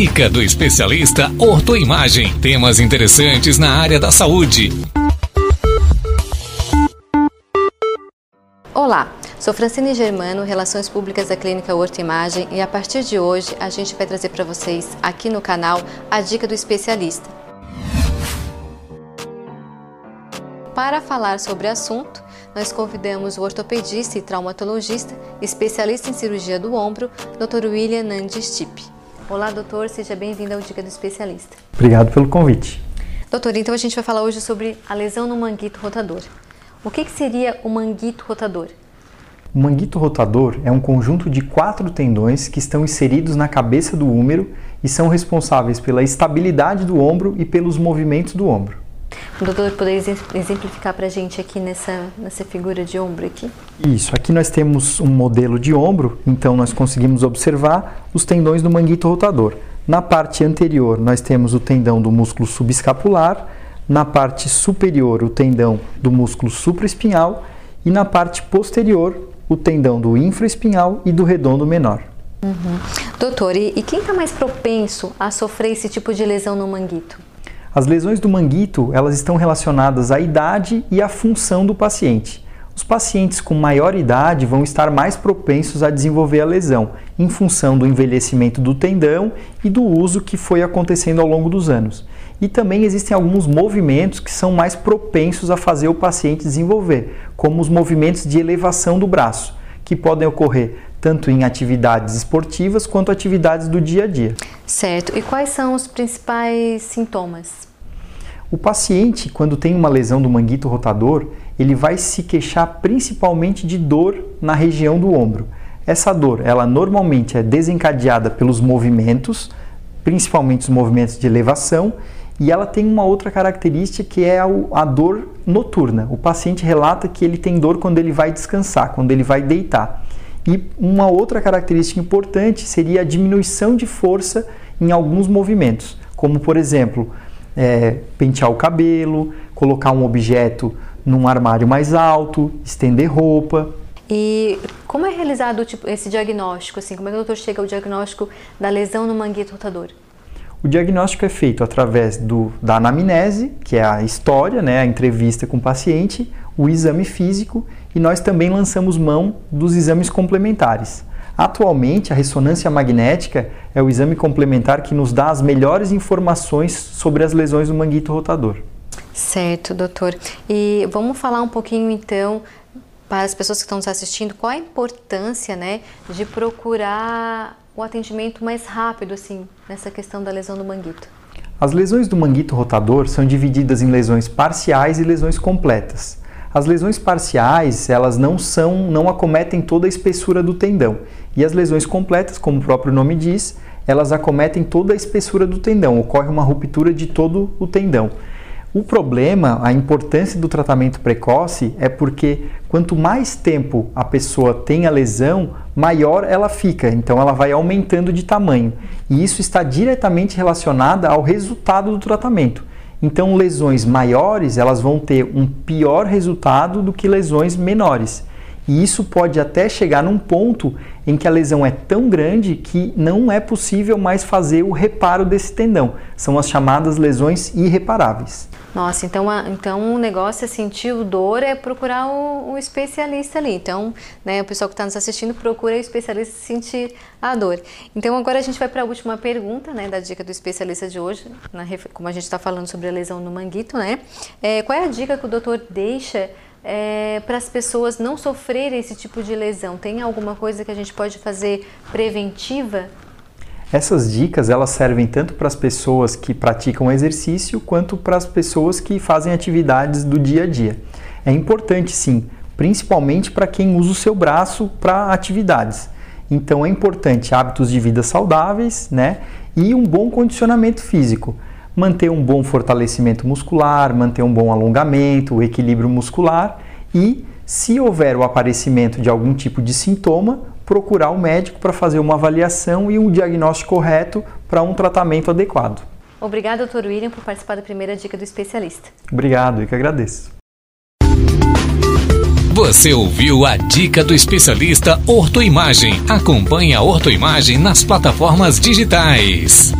Dica do especialista Ortoimagem. Temas interessantes na área da saúde. Olá, sou Francine Germano, Relações Públicas da Clínica Ortoimagem e a partir de hoje a gente vai trazer para vocês aqui no canal a dica do especialista. Para falar sobre o assunto, nós convidamos o ortopedista e traumatologista, especialista em cirurgia do ombro, Dr. William Nandes Tip. Olá, doutor, seja bem-vindo ao Dica do Especialista. Obrigado pelo convite. Doutor, então a gente vai falar hoje sobre a lesão no manguito rotador. O que, que seria o manguito rotador? O manguito rotador é um conjunto de quatro tendões que estão inseridos na cabeça do húmero e são responsáveis pela estabilidade do ombro e pelos movimentos do ombro. O doutor poderia exemplificar para a gente aqui nessa, nessa figura de ombro aqui? Isso, aqui nós temos um modelo de ombro, então nós conseguimos observar os tendões do manguito rotador. Na parte anterior nós temos o tendão do músculo subescapular, na parte superior o tendão do músculo supraespinhal e na parte posterior o tendão do infraespinhal e do redondo menor. Uhum. Doutor, e, e quem está mais propenso a sofrer esse tipo de lesão no manguito? As lesões do manguito, elas estão relacionadas à idade e à função do paciente. Os pacientes com maior idade vão estar mais propensos a desenvolver a lesão, em função do envelhecimento do tendão e do uso que foi acontecendo ao longo dos anos. E também existem alguns movimentos que são mais propensos a fazer o paciente desenvolver, como os movimentos de elevação do braço, que podem ocorrer tanto em atividades esportivas quanto atividades do dia a dia. Certo. E quais são os principais sintomas? O paciente, quando tem uma lesão do manguito rotador, ele vai se queixar principalmente de dor na região do ombro. Essa dor, ela normalmente é desencadeada pelos movimentos, principalmente os movimentos de elevação, e ela tem uma outra característica que é a dor noturna. O paciente relata que ele tem dor quando ele vai descansar, quando ele vai deitar. E uma outra característica importante seria a diminuição de força em alguns movimentos, como por exemplo, é, pentear o cabelo, colocar um objeto num armário mais alto, estender roupa. E como é realizado tipo, esse diagnóstico? Assim, como é que o doutor chega ao diagnóstico da lesão no manguito rotador? O diagnóstico é feito através do, da anamnese, que é a história, né, a entrevista com o paciente, o exame físico e nós também lançamos mão dos exames complementares. Atualmente, a ressonância magnética é o exame complementar que nos dá as melhores informações sobre as lesões do manguito rotador. Certo, doutor. E vamos falar um pouquinho então para as pessoas que estão nos assistindo, qual a importância, né, de procurar o atendimento mais rápido, assim, nessa questão da lesão do manguito? As lesões do manguito rotador são divididas em lesões parciais e lesões completas. As lesões parciais, elas não são, não acometem toda a espessura do tendão. E as lesões completas, como o próprio nome diz, elas acometem toda a espessura do tendão, ocorre uma ruptura de todo o tendão. O problema, a importância do tratamento precoce é porque quanto mais tempo a pessoa tem a lesão, maior ela fica, então ela vai aumentando de tamanho. E isso está diretamente relacionado ao resultado do tratamento. Então, lesões maiores, elas vão ter um pior resultado do que lesões menores. E isso pode até chegar num ponto em que a lesão é tão grande que não é possível mais fazer o reparo desse tendão. São as chamadas lesões irreparáveis. Nossa, então, então o negócio é sentir dor é procurar o, o especialista ali. Então, né, o pessoal que está nos assistindo procura o especialista sentir a dor. Então, agora a gente vai para a última pergunta, né, da dica do especialista de hoje, na, como a gente está falando sobre a lesão no manguito, né? É, qual é a dica que o doutor deixa é, para as pessoas não sofrerem esse tipo de lesão? Tem alguma coisa que a gente pode fazer preventiva? Essas dicas elas servem tanto para as pessoas que praticam exercício quanto para as pessoas que fazem atividades do dia a dia. É importante sim, principalmente para quem usa o seu braço para atividades. Então é importante hábitos de vida saudáveis, né? E um bom condicionamento físico manter um bom fortalecimento muscular, manter um bom alongamento, o equilíbrio muscular e, se houver o aparecimento de algum tipo de sintoma, procurar o médico para fazer uma avaliação e um diagnóstico correto para um tratamento adequado. Obrigada, doutor William, por participar da primeira dica do especialista. Obrigado, eu que agradeço. Você ouviu a dica do especialista Ortoimagem. Acompanhe a Ortoimagem nas plataformas digitais.